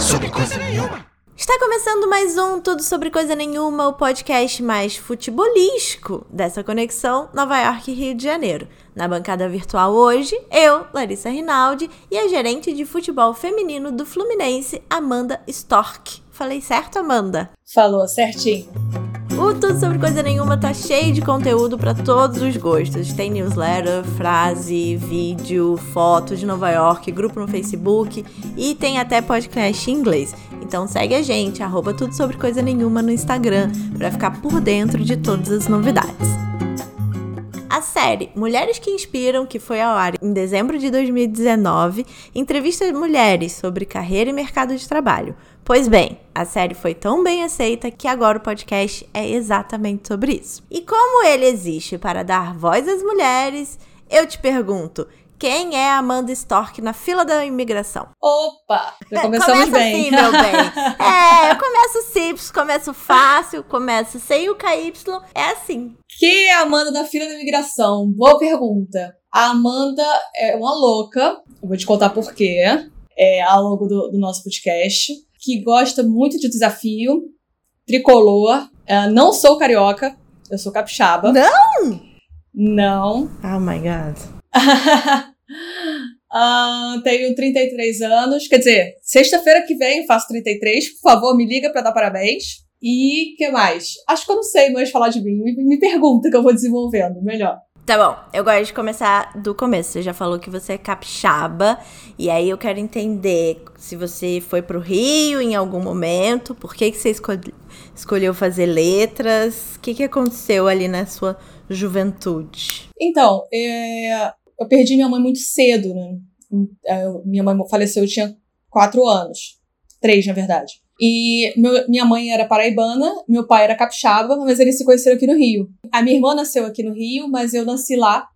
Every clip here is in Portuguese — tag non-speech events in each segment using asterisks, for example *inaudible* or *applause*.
sobre coisa nenhuma. Está começando mais um Tudo Sobre Coisa Nenhuma, o podcast mais futebolístico dessa conexão Nova York e Rio de Janeiro. Na bancada virtual hoje, eu, Larissa Rinaldi, e a gerente de futebol feminino do Fluminense, Amanda Stork. Falei certo, Amanda? Falou certinho. O Tudo Sobre Coisa Nenhuma tá cheio de conteúdo para todos os gostos. Tem newsletter, frase, vídeo, foto de Nova York, grupo no Facebook e tem até podcast em inglês. Então segue a gente, arroba Tudo Sobre Coisa Nenhuma no Instagram, para ficar por dentro de todas as novidades. A série Mulheres que Inspiram, que foi ao ar em dezembro de 2019, entrevista mulheres sobre carreira e mercado de trabalho. Pois bem, a série foi tão bem aceita que agora o podcast é exatamente sobre isso. E como ele existe para dar voz às mulheres, eu te pergunto, quem é Amanda Stork na fila da imigração? Opa! Já *laughs* começamos Começa bem. assim, meu bem. *laughs* É, eu começo simples, começo fácil, começo sem o KY. É assim. Quem é a Amanda da fila da imigração? Boa pergunta. A Amanda é uma louca. Eu vou te contar por quê. É ao longo do, do nosso podcast. Que gosta muito de desafio. Tricolor. É, não sou carioca. Eu sou capixaba. Não? Não. Oh my God. *laughs* Ah, tenho 33 anos. Quer dizer, sexta-feira que vem faço 33. Por favor, me liga pra dar parabéns. E que mais? Acho que eu não sei mais falar de mim. Me, me pergunta que eu vou desenvolvendo melhor. Tá bom, eu gosto de começar do começo. Você já falou que você é capixaba, e aí eu quero entender se você foi pro Rio em algum momento, por que, que você escolhe- escolheu fazer letras, o que, que aconteceu ali na sua juventude? Então, é, eu perdi minha mãe muito cedo, né? É, Minha mãe faleceu, eu tinha quatro anos. Três, na verdade. E meu- minha mãe era paraibana, meu pai era capixaba, mas eles se conheceram aqui no Rio. A minha irmã nasceu aqui no Rio, mas eu nasci lá.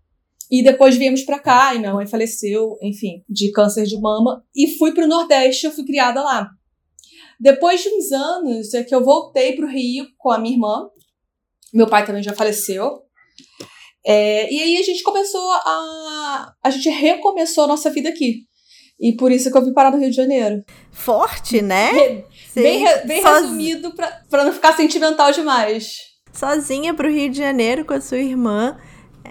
E depois viemos pra cá, e minha mãe faleceu, enfim, de câncer de mama. E fui pro Nordeste, eu fui criada lá. Depois de uns anos, é que eu voltei pro Rio com a minha irmã. Meu pai também já faleceu. É, e aí a gente começou a. A gente recomeçou a nossa vida aqui. E por isso que eu vim parar no Rio de Janeiro. Forte, né? Você bem re- bem soz- resumido pra, pra não ficar sentimental demais. Sozinha pro Rio de Janeiro com a sua irmã.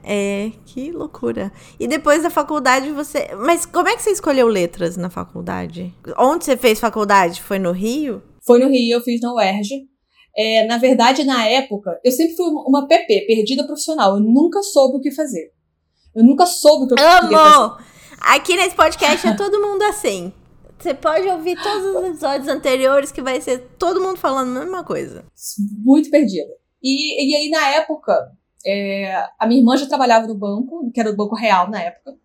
É, que loucura. E depois da faculdade você. Mas como é que você escolheu letras na faculdade? Onde você fez faculdade? Foi no Rio? Foi no Rio, eu fiz na UERJ. É, na verdade, na época, eu sempre fui uma PP, perdida profissional. Eu nunca soube o que fazer. Eu nunca soube o que eu queria fazer. Aqui nesse podcast é *laughs* todo mundo assim. Você pode ouvir todos os episódios anteriores que vai ser todo mundo falando a mesma coisa. muito perdida. E, e aí, na época, é, a minha irmã já trabalhava no banco, que era o Banco Real na época.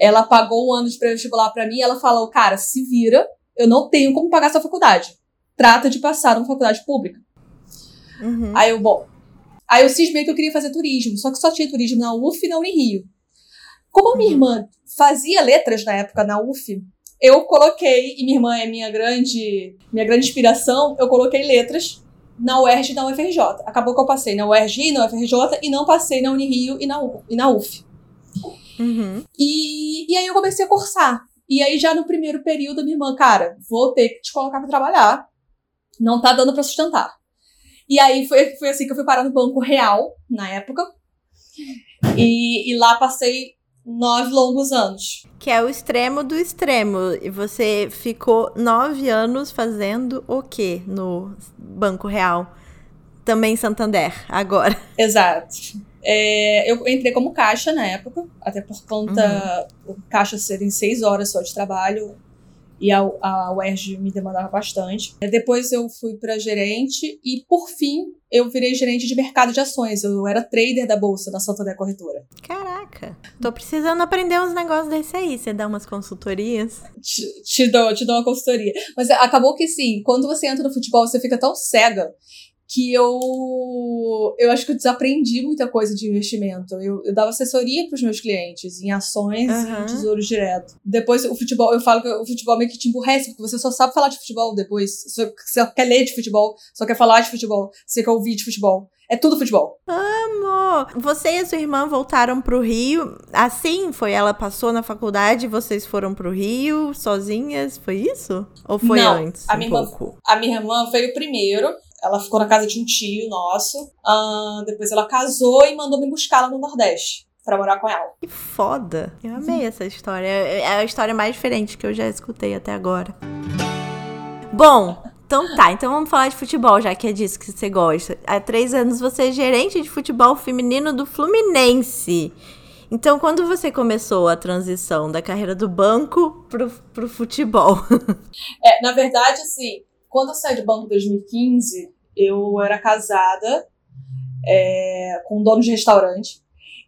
Ela pagou um ano de pré-vestibular pra mim e ela falou: Cara, se vira, eu não tenho como pagar essa faculdade. Trata de passar numa faculdade pública. Uhum. Aí eu, bom. Aí eu cismei que eu queria fazer turismo, só que só tinha turismo na UF e na Unirio. Como minha Uhum. irmã fazia letras na época na UF, eu coloquei, e minha irmã é minha grande, minha grande inspiração, eu coloquei letras na UERJ e na UFRJ. Acabou que eu passei na UERJ e na UFRJ e não passei na Unirio e na, U- e na UF. Uhum. E, e aí eu comecei a cursar. E aí já no primeiro período, minha irmã, cara, vou ter que te colocar pra trabalhar. Não tá dando pra sustentar. E aí foi, foi assim que eu fui parar no Banco Real, na época. E, e lá passei nove longos anos. Que é o extremo do extremo. E você ficou nove anos fazendo o quê no Banco Real? Também em Santander, agora. *laughs* Exato. É, eu entrei como caixa na época, até por conta o caixa serem seis horas só de trabalho e a, a UERJ me demandava bastante. Depois eu fui para gerente e, por fim, eu virei gerente de mercado de ações. Eu era trader da bolsa na Santander Corretora. Caraca. Tô precisando aprender uns negócios desse aí. Você dá umas consultorias? Te, te dou, te dou uma consultoria. Mas acabou que, sim, quando você entra no futebol, você fica tão cega que eu eu acho que eu desaprendi muita coisa de investimento. Eu, eu dava assessoria para os meus clientes em ações uhum. e tesouro direto. Depois o futebol, eu falo que o futebol meio que te emburrece, porque você só sabe falar de futebol depois. Você só quer ler de futebol, só quer falar de futebol, você quer ouvir de futebol. É tudo futebol. Amo! Você e a sua irmã voltaram pro Rio. Assim foi? Ela passou na faculdade vocês foram pro Rio sozinhas? Foi isso? Ou foi Não, antes? A, um minha irmã, a minha irmã veio primeiro. Ela ficou na casa de um tio nosso. Uh, depois ela casou e mandou me buscar lá no Nordeste para morar com ela. Que foda! Eu amei essa história. É, é a história mais diferente que eu já escutei até agora. Bom, então tá, então vamos falar de futebol, já que é disso que você gosta. Há três anos você é gerente de futebol feminino do Fluminense. Então, quando você começou a transição da carreira do banco pro, pro futebol? *laughs* É, na verdade, assim, quando eu saí do banco em 2015, eu era casada é, com um dono de restaurante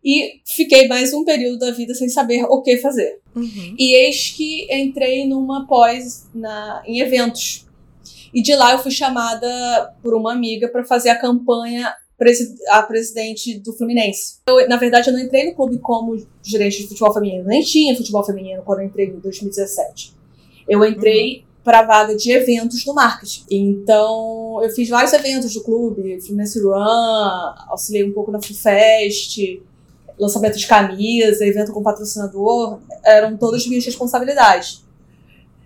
e fiquei mais um período da vida sem saber o que fazer. Uhum. E eis que entrei numa pós na, em eventos e de lá eu fui chamada por uma amiga para fazer a campanha a presidente do Fluminense. Eu, na verdade, eu não entrei no clube como gerente de futebol feminino, nem tinha futebol feminino quando eu entrei em 2017. Eu entrei uhum. Para vaga de eventos no marketing. Então, eu fiz vários eventos do clube, Fluminense Run, auxiliei um pouco na FUFest, lançamento de camisa, evento com patrocinador, eram todas minhas responsabilidades.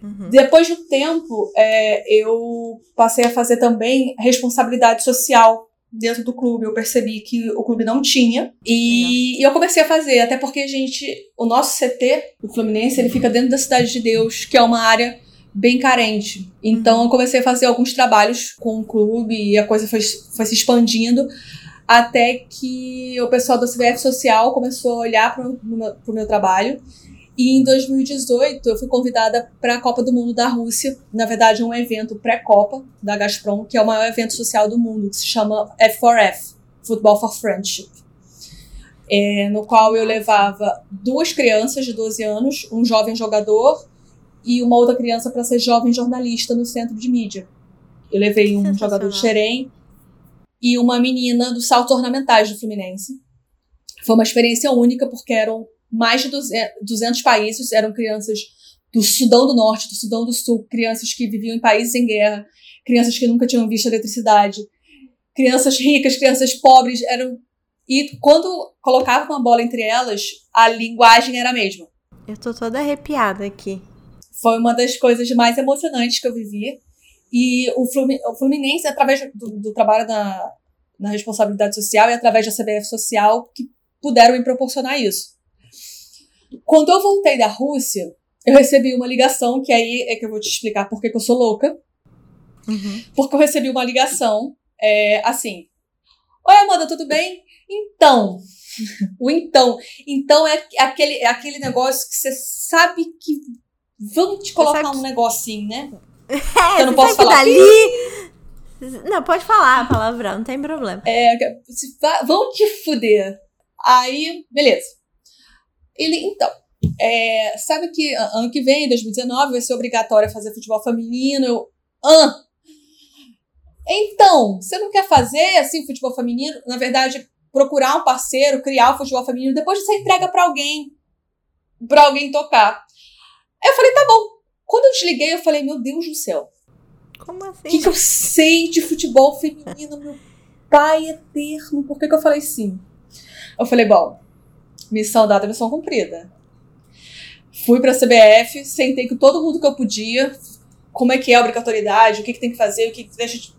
Uhum. Depois de um tempo, é, eu passei a fazer também responsabilidade social dentro do clube. Eu percebi que o clube não tinha. E, e, eu comecei a fazer, até porque a gente. O nosso CT, o Fluminense, ele fica dentro da Cidade de Deus, que é uma área bem carente. Então eu comecei a fazer alguns trabalhos com o clube e a coisa foi, foi se expandindo. Até que o pessoal da CBF Social começou a olhar para o meu, meu trabalho e em 2018 eu fui convidada para a Copa do Mundo da Rússia, na verdade um evento pré-Copa da Gazprom, que é o maior evento social do mundo, que se chama F4F, Football for Friendship. É, no qual eu levava duas crianças de 12 anos, um jovem jogador e uma outra criança para ser jovem jornalista no centro de mídia. Eu levei um jogador de Xerém e uma menina do salto ornamentais do Fluminense. Foi uma experiência única porque eram mais de 200 países, eram crianças do Sudão do Norte, do Sudão do Sul, crianças que viviam em países em guerra, crianças que nunca tinham visto eletricidade, crianças ricas, crianças pobres, eram e quando colocava uma bola entre elas, a linguagem era a mesma. Eu tô toda arrepiada aqui. Foi uma das coisas mais emocionantes que eu vivi. E o Fluminense, através do, do trabalho na, na responsabilidade social e através da CBF Social, que puderam me proporcionar isso. Quando eu voltei da Rússia, eu recebi uma ligação, que aí é que eu vou te explicar por que eu sou louca. Uhum. Porque eu recebi uma ligação, é, assim. Oi, Amanda, tudo bem? Então. *laughs* o então. Então é aquele, é aquele negócio que você sabe que vão te colocar um negocinho, né? *laughs* É, eu não posso falar. Dali... *laughs* Não, pode falar a palavra, não tem problema. É, vão te fuder. Aí, beleza. Ele, então, é, sabe que ano que vem, 2019, vai ser obrigatório fazer futebol feminino. Eu, ah, então, você não quer fazer assim futebol feminino? Na verdade, procurar um parceiro, criar o futebol feminino, depois você entrega para alguém, para alguém tocar. Aí eu falei, tá bom. Quando eu desliguei, eu falei, meu Deus do céu. Como assim? O que, que, eu sei de futebol feminino, meu pai eterno? Por que, que eu falei sim? Eu falei, bom, Missão dada, missão cumprida. Fui pra CBF, sentei com todo mundo que eu podia, como é que é a obrigatoriedade, o que, que tem que fazer, o que, que deixa de...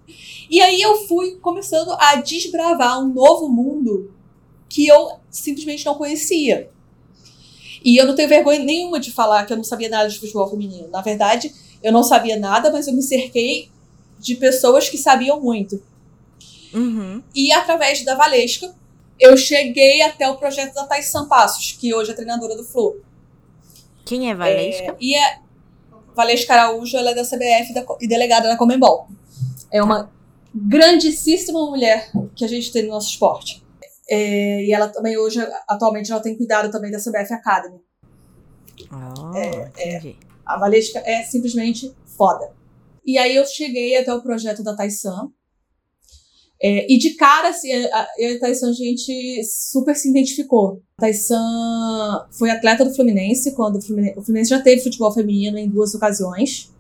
E aí eu fui começando a desbravar um novo mundo que eu simplesmente não conhecia. E eu não tenho vergonha nenhuma de falar que eu não sabia nada de futebol feminino. Na verdade, eu não sabia nada, mas eu me cerquei de pessoas que sabiam muito. Uhum. E através da Valesca, eu cheguei até o projeto da Thais Sampassos, que hoje é treinadora do Flu. Quem é Valesca? É, e é Valesca Araújo, ela é da CBF da, e delegada da Comembol. É uma grandíssima mulher que a gente tem no nosso esporte. É, e ela também hoje, atualmente, ela tem cuidado também da CBF Academy. Oh, é, é, a Valesca é simplesmente foda. E aí eu cheguei até o projeto da Taisan, É, e de cara, assim, eu e a Taissan, a gente super se identificou. A Taissan foi atleta do Fluminense, quando o Fluminense, o Fluminense já teve futebol feminino em duas ocasiões.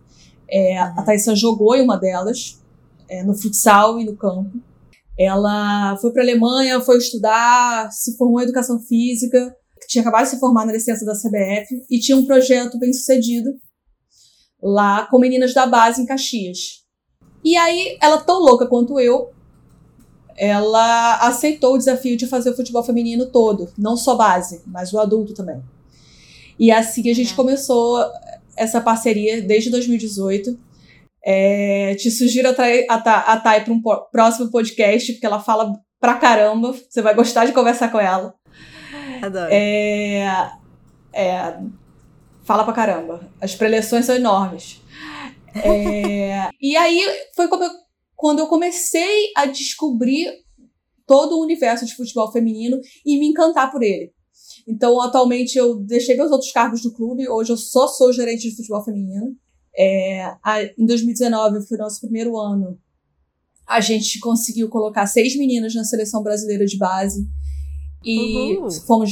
É, a Taissan jogou em uma delas, é, no futsal e no campo. Ela foi para a Alemanha, foi estudar, se formou em educação física, tinha acabado de se formar na licença da CBF e tinha um projeto bem sucedido lá com meninas da base em Caxias. E aí, ela tão louca quanto eu, ela aceitou o desafio de fazer o futebol feminino todo, não só base, mas o adulto também. E assim a gente é. começou essa parceria desde 2018. É, te sugiro a Thay, a Thay para um próximo podcast, porque ela fala pra caramba. Você vai gostar de conversar com ela. Adoro. É, é, fala pra caramba. As preleções são enormes. É, e aí foi eu, quando eu comecei a descobrir todo o universo de futebol feminino e me encantar por ele. Então, atualmente, eu deixei meus outros cargos no clube. Hoje, eu só sou gerente de futebol feminino. É, a, em 2019, foi o nosso primeiro ano. A gente conseguiu colocar seis meninas na seleção brasileira de base. E uhum. fomos,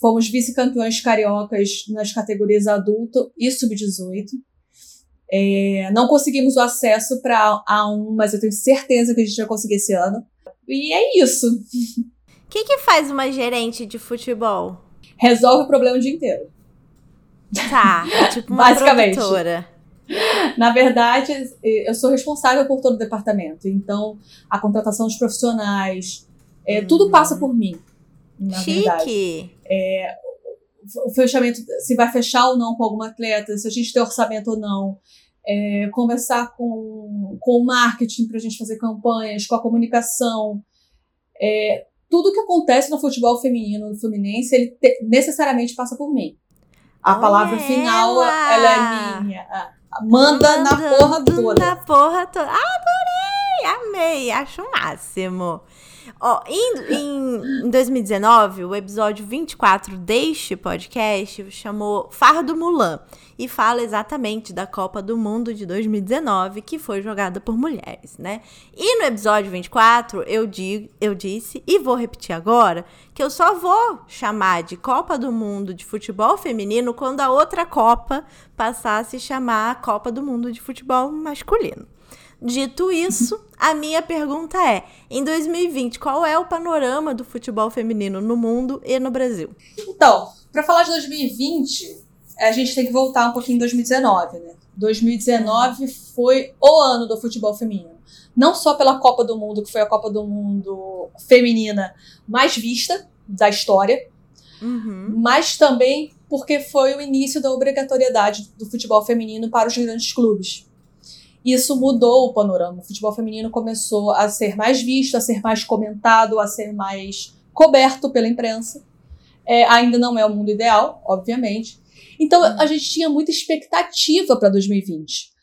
fomos vice-campeões cariocas nas categorias adulto e sub-18. É, não conseguimos o acesso para A1, mas eu tenho certeza que a gente vai conseguir esse ano. E é isso. O *laughs* que, que faz uma gerente de futebol? Resolve o problema o dia inteiro. Tá, tipo uma *laughs* Basicamente. produtora. *laughs* Na verdade, eu sou responsável por todo o departamento. Então, a contratação dos profissionais, é, uhum. tudo passa por mim. Na Chique. verdade. É, o fechamento, se vai fechar ou não com alguma atleta, se a gente tem orçamento ou não. É, conversar com, com o marketing para a gente fazer campanhas, com a comunicação. É, tudo que acontece no futebol feminino no Fluminense, ele te, necessariamente passa por mim. A Olha palavra ela. final, ela é minha. Manda, Manda na porra toda. Na porra toda. Adorei! Amei! Acho o máximo. Ó, em, em 2019, o episódio 24 deste podcast chamou Fardo Mulan e fala exatamente da Copa do Mundo de 2019 que foi jogada por mulheres, né? E no episódio 24 eu, digo, eu disse e vou repetir agora que eu só vou chamar de Copa do Mundo de futebol feminino quando a outra Copa passar a se chamar Copa do Mundo de futebol masculino. Dito isso, a minha pergunta é: em 2020, qual é o panorama do futebol feminino no mundo e no Brasil? Então, para falar de 2020, a gente tem que voltar um pouquinho em 2019, né? 2019 foi o ano do futebol feminino. Não só pela Copa do Mundo, que foi a Copa do Mundo feminina mais vista da história, uhum. mas também porque foi o início da obrigatoriedade do futebol feminino para os grandes clubes. Isso mudou o panorama. O futebol feminino começou a ser mais visto, a ser mais comentado, a ser mais coberto pela imprensa. É, ainda não é o mundo ideal, obviamente. Então uhum. a gente tinha muita expectativa para 2020.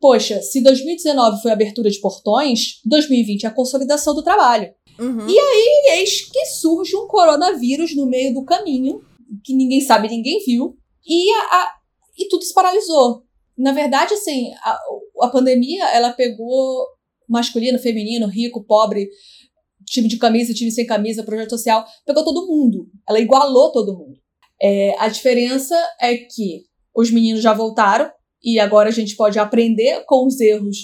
Poxa, se 2019 foi a abertura de portões, 2020 é a consolidação do trabalho. Uhum. E aí, eis que surge um coronavírus no meio do caminho, que ninguém sabe, ninguém viu, e, a, a, e tudo se paralisou. Na verdade, assim, a, a pandemia, ela pegou masculino, feminino, rico, pobre, time de camisa, time sem camisa, projeto social, pegou todo mundo. Ela igualou todo mundo. É, a diferença é que os meninos já voltaram e agora a gente pode aprender com os erros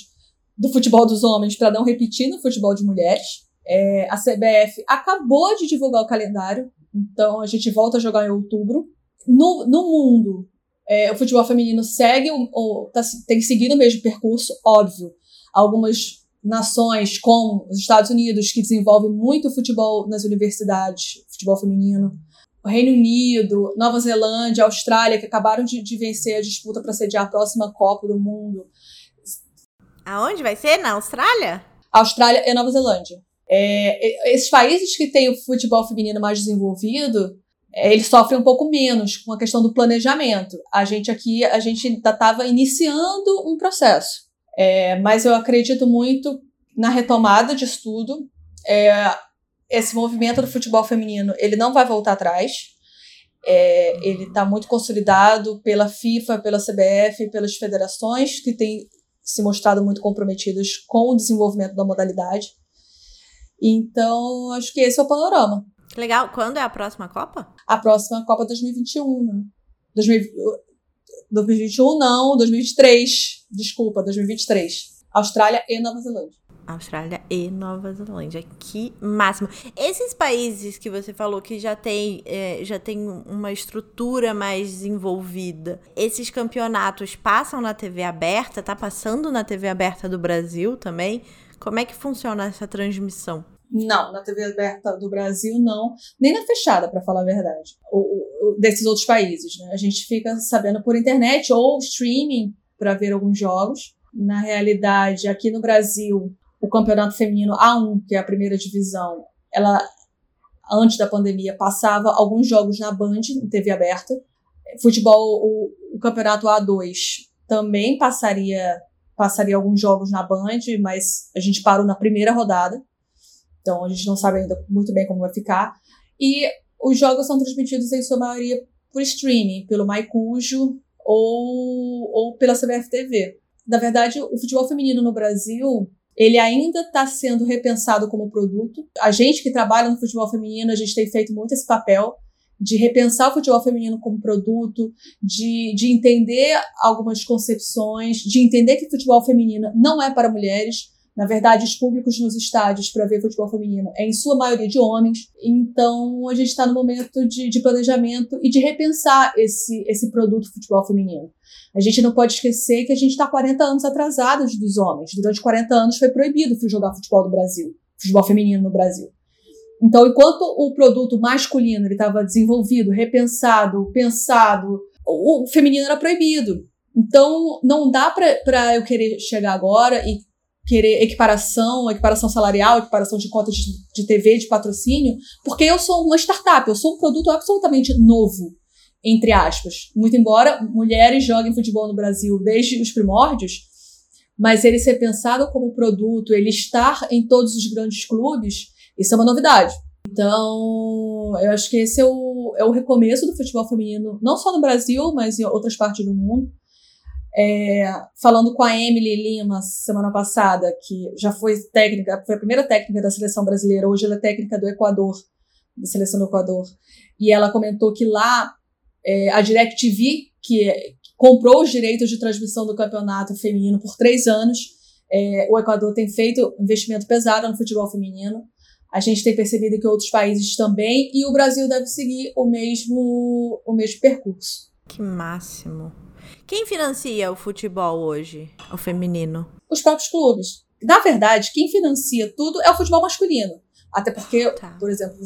do futebol dos homens para não repetir no futebol de mulheres. É, a CBF acabou de divulgar o calendário, então a gente volta a jogar em outubro. No, no mundo, é, o futebol feminino segue, ou tá, tem seguido o mesmo percurso, óbvio. Algumas nações, como os Estados Unidos, que desenvolvem muito futebol nas universidades, futebol feminino, o Reino Unido, Nova Zelândia, Austrália, que acabaram de, de vencer a disputa para sediar a próxima Copa do Mundo. Aonde vai ser? Na Austrália? Austrália e Nova Zelândia. É, esses países que têm o futebol feminino mais desenvolvido, é, eles sofrem um pouco menos com a questão do planejamento. A gente aqui, a gente ainda estava iniciando um processo. É, mas eu acredito muito na retomada de estudo. É, esse movimento do futebol feminino, ele não vai voltar atrás. É, ele está muito consolidado pela FIFA, pela CBF, pelas federações que têm se mostrado muito comprometidas com o desenvolvimento da modalidade. Então, acho que esse é o panorama. Legal. Quando é a próxima Copa? A próxima Copa 2021, né? 2021 não, 2023. Desculpa, 2023. Austrália e Nova Zelândia. Austrália e Nova Zelândia. Que máximo. Esses países que você falou que já tem, é, já tem uma estrutura mais desenvolvida, esses campeonatos passam na TV aberta? Tá passando na TV aberta do Brasil também? Como é que funciona essa transmissão? Não, na TV aberta do Brasil não, nem na fechada, para falar a verdade, desses outros países. Né? A gente fica sabendo por internet ou streaming para ver alguns jogos. Na realidade, aqui no Brasil, o campeonato feminino A1, que é a primeira divisão, ela antes da pandemia passava alguns jogos na Band, em TV aberta. Futebol, o, o campeonato A2 também passaria passaria alguns jogos na Band, mas a gente parou na primeira rodada. Então a gente não sabe ainda muito bem como vai ficar. E os jogos são transmitidos em sua maioria por streaming, pelo Maicujo ou, ou pela CBF TV. Na verdade, o futebol feminino no Brasil ele ainda está sendo repensado como produto. A gente que trabalha no futebol feminino, a gente tem feito muito esse papel de repensar o futebol feminino como produto, de, de entender algumas concepções, de entender que futebol feminino não é para mulheres, na verdade, os públicos nos estádios para ver futebol feminino é em sua maioria de homens. Então, a gente está no momento de, de, planejamento e de repensar esse, esse produto futebol feminino. A gente não pode esquecer que a gente está 40 anos atrasados dos homens. Durante 40 anos foi proibido jogar futebol no Brasil, futebol feminino no Brasil. Então, enquanto o produto masculino estava desenvolvido, repensado, pensado, o, o feminino era proibido. Então, não dá para eu querer chegar agora e querer equiparação, equiparação salarial, equiparação de cota de, de TV, de patrocínio, porque eu sou uma startup, eu sou um produto absolutamente novo, entre aspas. Muito embora mulheres joguem futebol no Brasil desde os primórdios, mas ele ser pensado como produto, ele estar em todos os grandes clubes, isso é uma novidade. Então, eu acho que esse é o, é o recomeço do futebol feminino, não só no Brasil, mas em outras partes do mundo. É, falando com a Emily Lima semana passada, que já foi técnica, foi a primeira técnica da seleção brasileira, hoje ela é técnica do Equador, da seleção do Equador, e ela comentou que lá é, a DirecTV, que, é, comprou os direitos de transmissão do campeonato feminino por três anos, é, o Equador tem feito investimento pesado no futebol feminino. A gente tem percebido que outros países também, e o Brasil deve seguir o mesmo, o mesmo percurso. Que máximo. Quem financia o futebol hoje, o feminino? Os próprios clubes. Na verdade, quem financia tudo é o futebol masculino. Até porque, tá. por exemplo,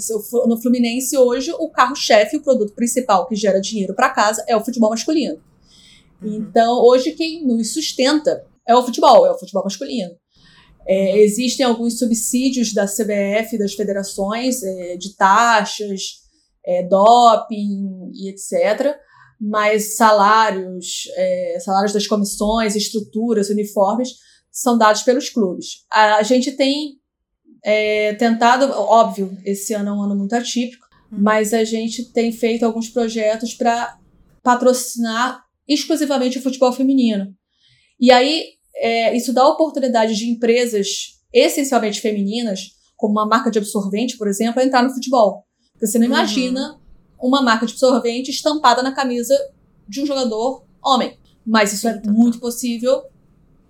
no Fluminense hoje, o carro-chefe, o produto principal que gera dinheiro para casa é o futebol masculino. Uhum. Então, hoje, quem nos sustenta é o futebol, é o futebol masculino. É, existem alguns subsídios da CBF, das federações, é, de taxas, é, doping e etc mas salários, é, salários das comissões, estruturas, uniformes, são dados pelos clubes. A, gente tem é, tentado, óbvio, esse ano é um ano muito atípico, uhum. mas a gente tem feito alguns projetos para patrocinar exclusivamente o futebol feminino. E aí, é, isso dá oportunidade de empresas essencialmente femininas, como uma marca de absorvente, por exemplo, a entrar no futebol. Porque você não uhum. Uma marca de absorvente estampada na camisa de um jogador homem. Mas isso é muito possível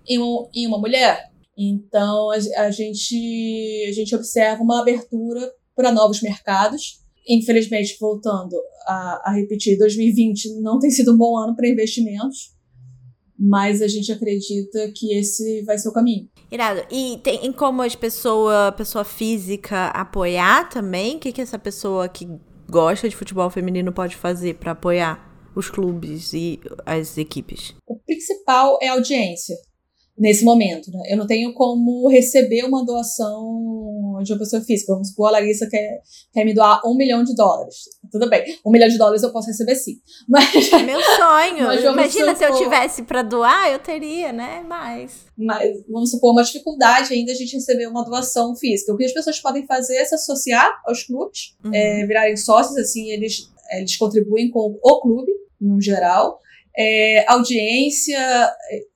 em, um, em uma mulher. Então a, a, gente, a gente observa uma abertura para novos mercados. Infelizmente, voltando a, a repetir, 2020 não tem sido um bom ano para investimentos, mas a gente acredita que esse vai ser o caminho. Irado. E tem como as pessoa, pessoa física apoiar também? O que, que essa pessoa que gosta de futebol feminino pode fazer para apoiar os clubes e as equipes? O principal é a audiência nesse momento. Né? Eu não tenho como receber uma doação de uma pessoa física. Vamos supor, a Larissa quer, quer me doar um milhão de dólares. Tudo bem, um milhão de dólares eu posso receber sim. *laughs* Mas, é meu sonho. Imagina supor, se eu tivesse para doar, eu teria, né? Mais. Mas vamos supor uma dificuldade ainda a gente receber uma doação física. O que as pessoas podem fazer é se associar aos clubes, uhum. é, virarem sócios, assim, eles, eles contribuem com o clube, no geral. É, audiência,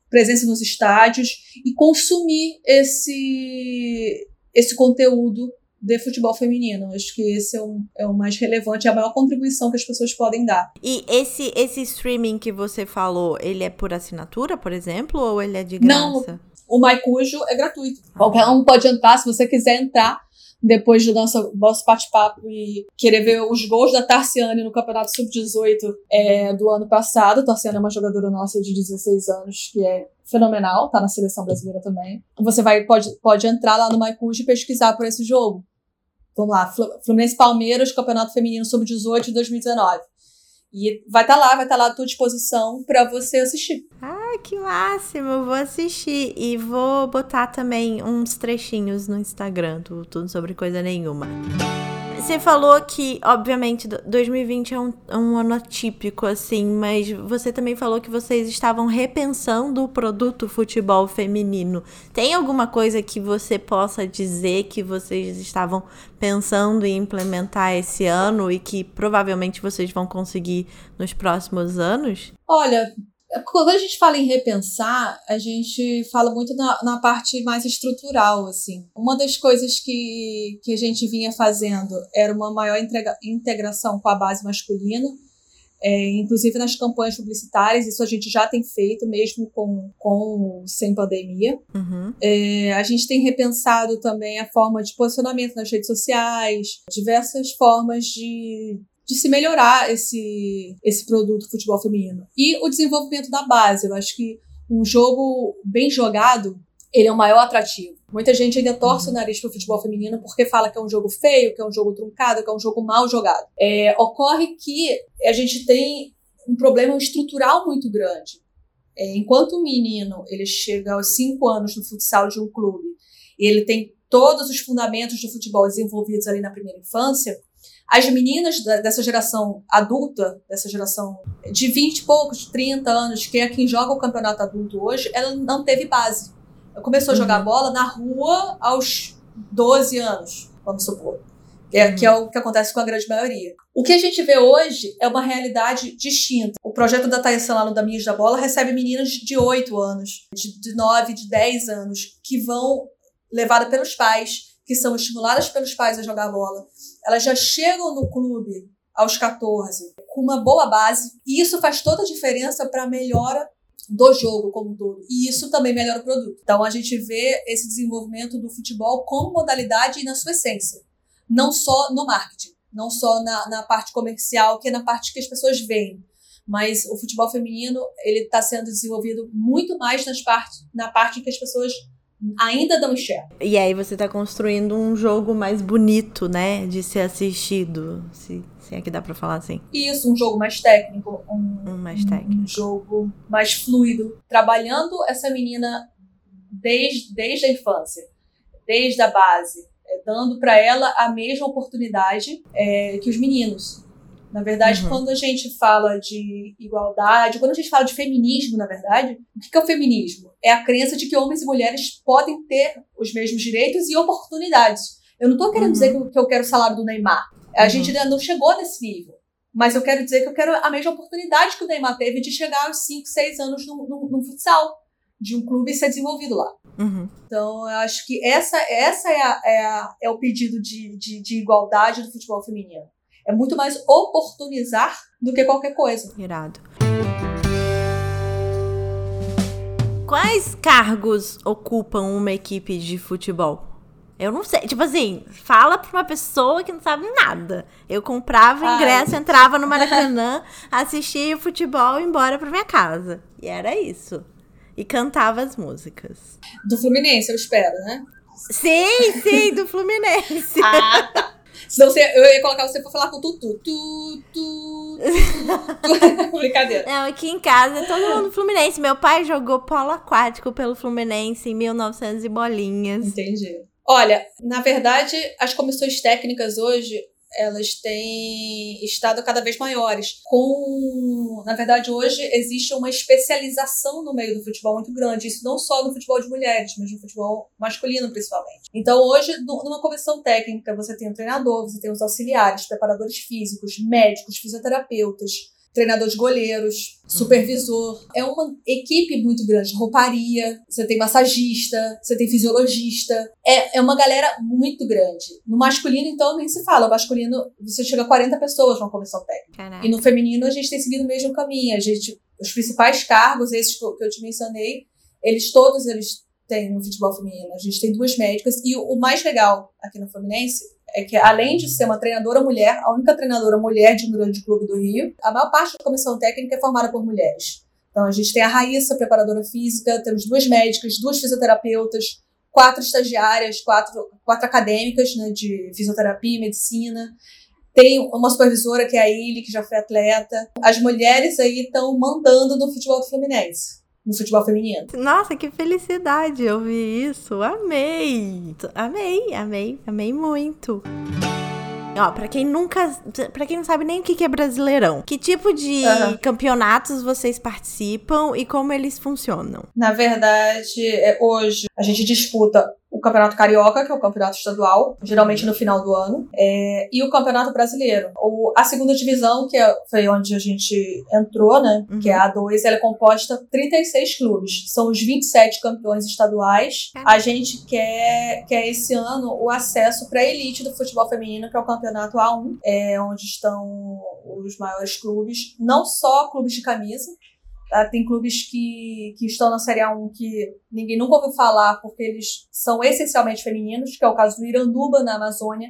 presença nos estádios e consumir esse, esse conteúdo de futebol feminino. Acho que esse é o, é o mais relevante, é a maior contribuição que as pessoas podem dar. E esse, esse streaming que você falou, ele é por assinatura, por exemplo, ou ele é de graça? Não, o MyCujo é gratuito. Qualquer um pode entrar, se você quiser entrar depois do nosso, nosso bate-papo e querer ver os gols da Tarciane no Campeonato Sub-18 é, do ano passado. Tarciane é uma jogadora nossa de 16 anos que é fenomenal, tá na seleção brasileira também. Você vai pode, pode entrar lá no MyCujo e pesquisar por esse jogo. Vamos lá, Fluminense Palmeiras, Campeonato Feminino Sub-18 de 2019. E vai estar tá lá, vai estar tá lá à tua disposição para você assistir. Ah, que máximo! Vou assistir e vou botar também uns trechinhos no Instagram do Tudo Sobre Coisa Nenhuma. Você falou que, obviamente, 2020 é um, um, ano atípico, assim, mas você também falou que vocês estavam repensando o produto futebol feminino. Tem alguma coisa que você possa dizer que vocês estavam pensando em implementar esse ano e que provavelmente vocês vão conseguir nos próximos anos? Olha, quando a gente fala em repensar, a gente fala muito na, na parte mais estrutural, assim. Uma das coisas que, que a gente vinha fazendo era uma maior integra, integração com a base masculina, é, inclusive nas campanhas publicitárias, isso a gente já tem feito, mesmo com, com sem pandemia. Uhum. É, a gente tem repensado também a forma de posicionamento nas redes sociais, diversas formas de, de se melhorar esse, esse produto futebol feminino. E o desenvolvimento da base. Eu acho que um jogo bem jogado, ele é o maior atrativo. Muita gente ainda torce uhum. o nariz pro futebol feminino porque fala que é um jogo feio, que é um jogo truncado, que é um jogo mal jogado. É, ocorre que a gente tem um problema estrutural muito grande. É, enquanto o menino ele chega aos 5 anos no futsal de um clube e ele tem todos os fundamentos do futebol desenvolvidos ali na primeira infância, as meninas dessa geração adulta, dessa geração de 20 e poucos, 30 anos, que é quem joga o campeonato adulto hoje, ela não teve base. Ela começou uhum. a jogar bola na rua aos 12 anos, vamos supor. Que é, uhum. que é o que acontece com a grande maioria. O que a gente vê hoje é uma realidade distinta. O projeto da Thaís lá no Daminhos da Bola recebe meninas de 8 anos, de, de 9, de 10 anos, que vão levadas pelos pais, que são estimuladas pelos pais a jogar bola elas já chegam no clube aos 14 com uma boa base, e isso faz toda a diferença para a melhora do jogo como todo. E isso também melhora o produto. Então a gente vê esse desenvolvimento do futebol como modalidade e na sua essência. Não só no marketing, não só na, na parte comercial, que é na parte que as pessoas veem. Mas o futebol feminino ele está sendo desenvolvido muito mais nas partes, na parte em que as pessoas ainda não enxerga. E aí você tá construindo um jogo mais bonito, né? De ser assistido. Se, se é que dá pra falar assim. Isso, um jogo mais técnico. Um, um mais técnico. Um jogo mais fluido. Trabalhando essa menina desde, desde a infância, desde a base. É, dando para ela a mesma oportunidade é, que os meninos. Na verdade, uhum. quando a gente fala de igualdade, quando a gente fala de feminismo, na verdade, o que é o feminismo? É a crença de que homens e mulheres podem ter os mesmos direitos e oportunidades. Eu não estou querendo uhum. dizer que eu quero o salário do Neymar. A uhum. gente ainda não chegou nesse nível. Mas eu quero dizer que eu quero a mesma oportunidade que o Neymar teve de chegar aos 5, 6 anos no, no, no, futsal, de um clube ser desenvolvido lá. Uhum. Então, eu acho que essa, essa é, a, é, a, é o pedido de, de, de igualdade do futebol feminino. É muito mais oportunizar do que qualquer coisa. Irado. Quais cargos ocupam uma equipe de futebol? Eu não sei. Tipo assim, fala pra uma pessoa que não sabe nada. Eu comprava Ai. ingresso, entrava no Maracanã, *laughs* assistia futebol e ia embora pra minha casa. E era isso. E cantava as músicas. Do Fluminense, eu espero, né? Sim, sim, do Fluminense. ah, tá. Senão você, eu ia colocar você pra falar com o Tutu. Tu, tu, tu. *laughs* Brincadeira. Não, aqui em casa todo mundo Fluminense. Meu pai jogou polo aquático pelo Fluminense em 1900 e bolinhas. Entendi. Olha, na verdade, as comissões técnicas hoje, elas têm estado cada vez maiores. Com, na verdade, hoje existe uma especialização no meio do futebol muito grande. Isso não só no futebol de mulheres, mas no futebol masculino principalmente. Então, hoje, numa comissão técnica, você tem o treinador, você tem os auxiliares, preparadores físicos, médicos, fisioterapeutas, treinador de goleiros, supervisor. É uma equipe muito grande. Rouparia, você tem massagista, você tem fisiologista. É, é uma galera muito grande. No masculino, então, nem se fala. No masculino, você chega a 40 pessoas numa comissão técnica. Caraca. E no feminino, a gente tem seguido o mesmo caminho. A gente, os principais cargos, esses que eu te mencionei, eles todos eles têm no futebol feminino. A gente tem duas médicas. E o o mais legal aqui no Fluminense é que, além de ser uma treinadora mulher, a única treinadora mulher de um grande clube do Rio, a maior parte da comissão técnica é formada por mulheres. Então, a gente tem a Raíssa, preparadora física, temos duas médicas, duas fisioterapeutas, quatro estagiárias, quatro, quatro acadêmicas né, de fisioterapia e medicina. Tem uma supervisora que é a Ili, que já foi atleta. As mulheres aí estão mandando no futebol do Fluminense, no futebol feminino. Nossa, que felicidade ouvir isso. Amei. Amei, amei, amei muito. Ó, pra quem nunca. Pra quem não sabe nem o que que é brasileirão, que tipo de Aham. campeonatos vocês participam e como eles funcionam? Na verdade, é, hoje a gente disputa o Campeonato Carioca, que é o campeonato estadual, geralmente no final do ano, é, e o Campeonato Brasileiro. O, a segunda divisão, que é- foi onde a gente entrou, né, Uhum. que é a A2, ela é composta por 36 clubes. São os 27 campeões estaduais. A gente quer, quer esse ano o acesso para a elite do futebol feminino, que é o Campeonato A1, é, onde estão os maiores clubes, não só clubes de camisa? Tem clubes que, que estão na Série A1 que ninguém nunca ouviu falar porque eles são essencialmente femininos, que é o caso do Iranduba, na Amazônia,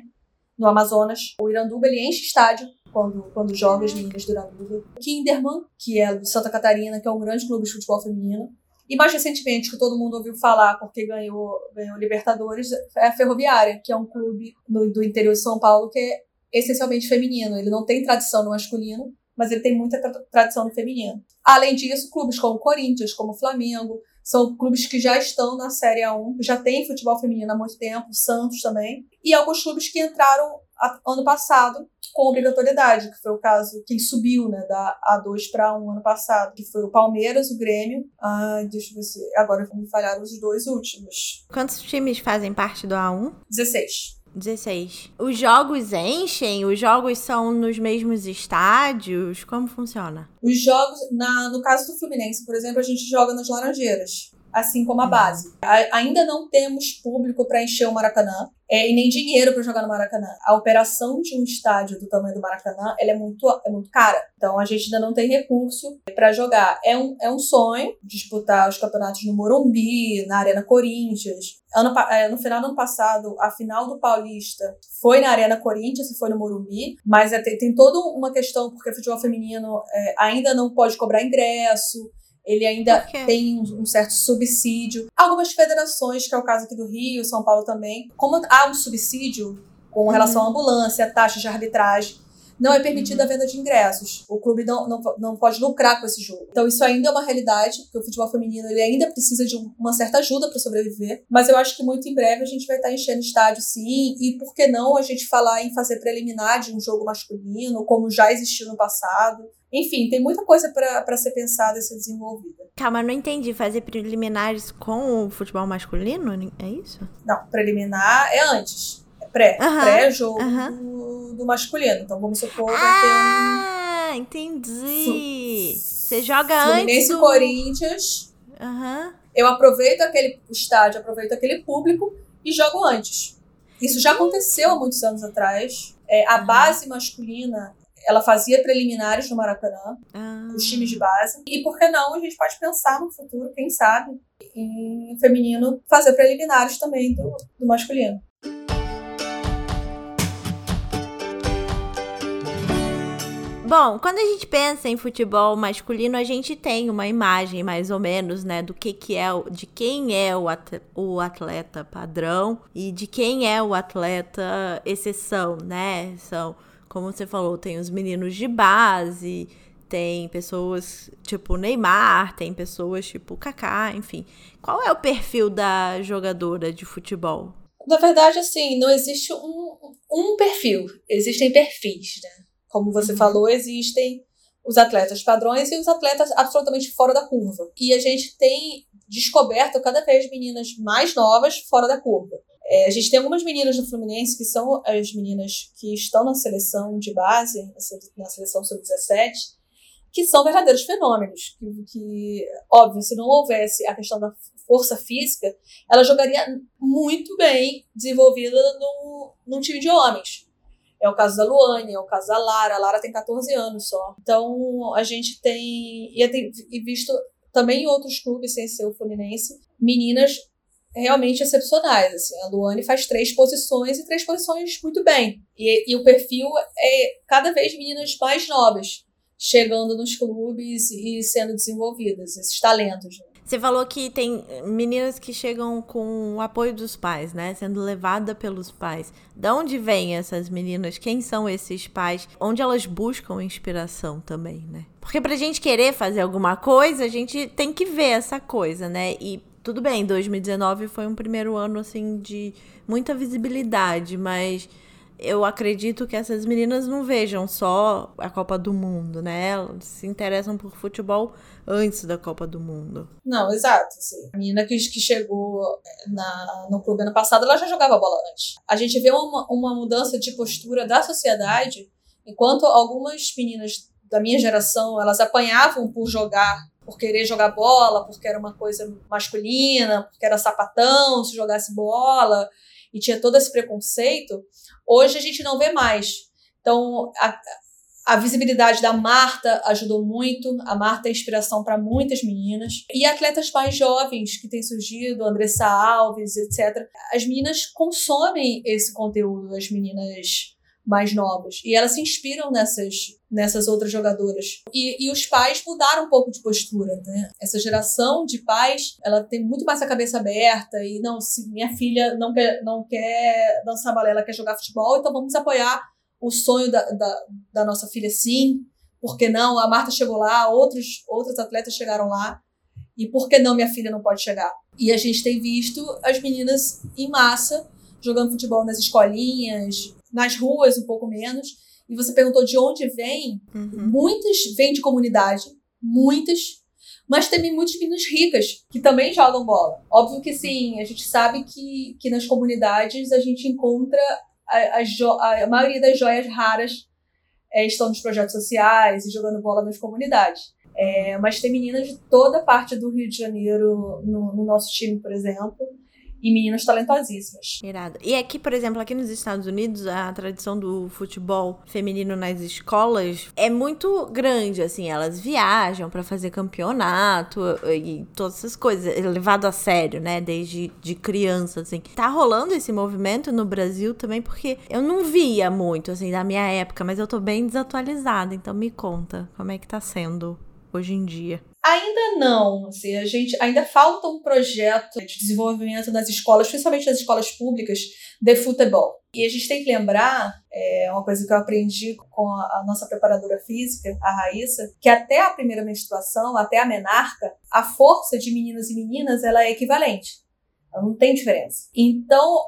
no Amazonas. O Iranduba, ele enche estádio quando, quando joga as meninas do Iranduba. Kinderman, que é de Santa Catarina, que é um grande clube de futebol feminino. E mais recentemente, que todo mundo ouviu falar porque ganhou, ganhou Libertadores, é a Ferroviária, que é um clube no- do interior de São Paulo que é essencialmente feminino. Ele não tem tradição no masculino, mas ele tem muita tra- tradição no feminino. Além disso, clubes como Corinthians, como Flamengo, são clubes que já estão na Série A1, já tem futebol feminino há muito tempo, Santos também, e alguns clubes que entraram ano passado com obrigatoriedade, que foi o caso quem subiu, né, da A2 para A1 ano passado, que foi o Palmeiras, o Grêmio, ah, deixa eu ver se agora me falharam os dois últimos, Quantos times fazem parte do A1? 16. 16. Os jogos enchem? Os jogos são nos mesmos estádios? Como funciona? Os jogos, na, no caso do Fluminense, por exemplo, a gente joga nas Laranjeiras, assim como a base. A- ainda não temos público para encher o Maracanã é, e nem dinheiro para jogar no Maracanã. A operação de um estádio do tamanho do Maracanã ela é, muito, é muito cara. Então a gente ainda não tem recurso para jogar. É um, é um sonho disputar os campeonatos no Morumbi, na Arena Corinthians. Ano, é, no final do ano passado, a final do Paulista foi na Arena Corinthians e foi no Morumbi, mas é, tem, tem toda uma questão, porque o futebol feminino é, ainda não pode cobrar ingresso, ele ainda tem um, um certo subsídio. Algumas federações, que é o caso aqui do Rio, São Paulo também, como há um subsídio com relação à ambulância, taxa de arbitragem, não é permitida a venda de ingressos. O clube não, não, não pode lucrar com esse jogo. Então isso ainda é uma realidade, porque o futebol feminino ele ainda precisa de um- uma certa ajuda para sobreviver. Mas eu acho que muito em breve a gente vai estar enchendo estádio sim. E por que não a gente falar em fazer preliminar de um jogo masculino, como já existiu no passado. Enfim, tem muita coisa para ser pensada e ser desenvolvida. Calma, eu não entendi. Fazer preliminares com o futebol masculino? É isso? Não, preliminar é antes. É pré. Pré-jogo aham. do, masculino. Então vamos supor vai ter um Ah, entendi. Você joga antes Fluminense e do... Corinthians. Aham. Eu aproveito aquele estádio, aproveito aquele público e jogo antes. Isso já aconteceu há muitos anos atrás. É, a Uhum. base masculina, ela fazia preliminares no Maracanã, Ah. os times de base. E por que não a gente pode pensar no futuro, quem sabe, em feminino fazer preliminares também do, do masculino. Bom, quando a gente pensa em futebol masculino, a gente tem uma imagem mais ou menos, né, do que que é, de quem é o atleta padrão e de quem é o atleta exceção, né? São, como você falou, tem os meninos de base, tem pessoas tipo Neymar, tem pessoas tipo Kaká, enfim. Qual é o perfil da jogadora de futebol? Na verdade, assim, não existe um, um perfil. Existem perfis, né? Como você Uhum. falou, existem os atletas padrões e os atletas absolutamente fora da curva. E a gente tem descoberto cada vez meninas mais novas fora da curva. É, a gente tem algumas meninas do Fluminense que são as meninas que estão na seleção de base, na sele- na seleção sub-17, que são verdadeiros fenômenos. Que, que, óbvio, se não houvesse a questão da força física, ela jogaria muito bem desenvolvida no, num time de homens. É o caso da Luane, é o caso da Lara. A Lara tem 14 anos só. Então, a gente tem. E visto também em outros clubes, sem ser o Fluminense, meninas realmente excepcionais. Assim. A Luane faz três posições e três posições muito bem. E, e o perfil é cada vez meninas mais novas chegando nos clubes e sendo desenvolvidas, esses talentos. Né? Você falou que tem meninas que chegam com o apoio dos pais, né? Sendo levada pelos pais. De onde vêm essas meninas? Quem são esses pais? Onde elas buscam inspiração também, né? Porque pra gente querer fazer alguma coisa, a gente tem que ver essa coisa, né? E tudo bem, 2019 foi um primeiro ano assim de muita visibilidade, mas eu acredito que essas meninas não vejam só a Copa do Mundo, né? Elas se interessam por futebol antes da Copa do Mundo. Não, exato. Assim. A menina que, que chegou na, no clube ano passado, ela já jogava bola antes. A gente vê uma, uma mudança de postura da sociedade, enquanto algumas meninas da minha geração, elas apanhavam por jogar por querer jogar bola, porque era uma coisa masculina, porque era sapatão se jogasse bola, e tinha todo esse preconceito. Hoje a gente não vê mais. Então, a, a visibilidade da Marta ajudou muito. A Marta é inspiração para muitas meninas. E atletas mais jovens que têm surgido, Andressa Alves, etc. As meninas consomem esse conteúdo, as meninas mais novas. E elas se inspiram nessas, nessas outras jogadoras. E, e os pais mudaram um pouco de postura, né? Essa geração de pais, ela tem muito mais a cabeça aberta e não, se minha filha não quer, não quer dançar balé, ela quer jogar futebol, então vamos apoiar o sonho da, da, da nossa filha sim. Por que não? A Marta chegou lá, outros, outros atletas chegaram lá. E por que não minha filha não pode chegar? E a gente tem visto as meninas em massa jogando futebol nas escolinhas, nas ruas um pouco menos. E você perguntou de onde vem. Uhum. Muitas vêm de comunidade, muitas. Mas também muitas meninas ricas que também jogam bola. Óbvio que sim, a gente sabe que, que nas comunidades a gente encontra a, a, a maioria das joias raras é, estão nos projetos sociais e jogando bola nas comunidades. É, mas tem meninas de toda parte do Rio de Janeiro no, no nosso time, por exemplo e meninas talentosíssimas. Irado. E aqui, por exemplo, aqui nos Estados Unidos, a tradição do futebol feminino nas escolas é muito grande, assim, elas viajam para fazer campeonato e todas essas coisas, é levado a sério, né, desde de criança, assim. Tá rolando esse movimento no Brasil também, porque eu não via muito, assim, da minha época, mas eu tô bem desatualizada, então me conta como é que tá sendo hoje em dia. Ainda não, assim, a gente ainda falta um projeto de desenvolvimento nas escolas, principalmente nas escolas públicas, de futebol. E a gente tem que lembrar, é uma coisa que eu aprendi com a, a nossa preparadora física, a Raíssa, que até a primeira menstruação, até a menarca, a força de meninos e meninas ela é equivalente. Ela não tem diferença. Então,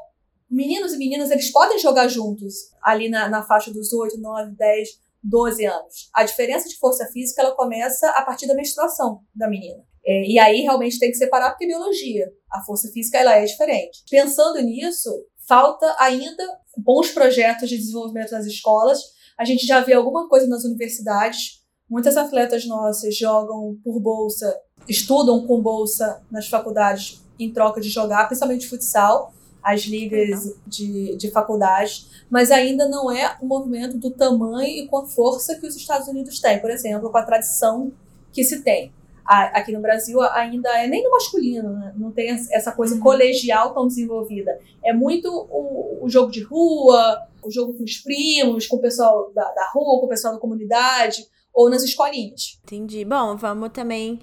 meninos e meninas, eles podem jogar juntos ali na, na faixa dos 8, 9, 10, 12 anos. A diferença de força física ela começa a partir da menstruação da menina. É, e aí realmente tem que separar porque é biologia. A força física ela é diferente. Pensando nisso, falta ainda bons projetos de desenvolvimento nas escolas. A gente já vê alguma coisa nas universidades. Muitas atletas nossas jogam por bolsa, estudam com bolsa nas faculdades em troca de jogar, principalmente futsal as ligas de, de faculdade, mas ainda não é um movimento do tamanho e com a força que os Estados Unidos têm, por exemplo, com a tradição que se tem. Aqui no Brasil ainda é nem no masculino, né? não tem essa coisa uhum. colegial tão desenvolvida. É muito o, o, jogo de rua, o jogo com os primos, com o pessoal da, da rua, com o pessoal da comunidade, ou nas escolinhas. Entendi. Bom, vamos também